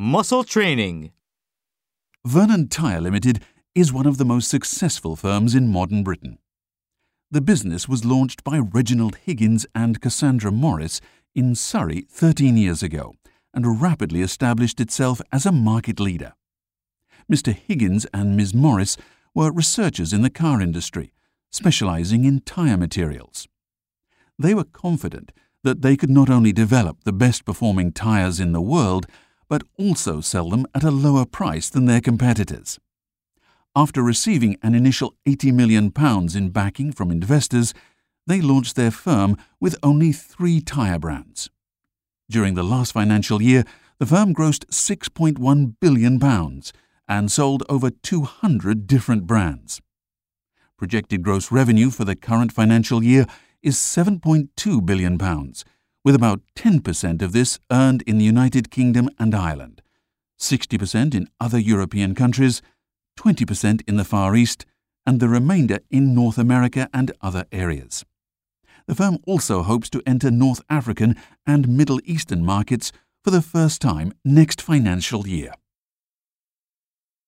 Muscle training. Vernon Tyre Limited is one of the most successful firms in modern Britain. The business was launched by Reginald Higgins and Cassandra Morris in Surrey 13 years ago and rapidly established itself as a market leader. Mr. Higgins and Ms. Morris were researchers in the car industry, specializing in tyre materials. They were confident that they could not only develop the best performing tyres in the world, but also sell them at a lower price than their competitors. After receiving an initial £80 million in backing from investors, they launched their firm with only three tyre brands. During the last financial year, the firm grossed £6.1 billion and sold over 200 different brands. Projected gross revenue for the current financial year is £7.2 billion, with about 10% of this earned in the United Kingdom and Ireland, 60% in other European countries, 20% in the Far East, and the remainder in North America and other areas. The firm also hopes to enter North African and Middle Eastern markets for the first time next financial year.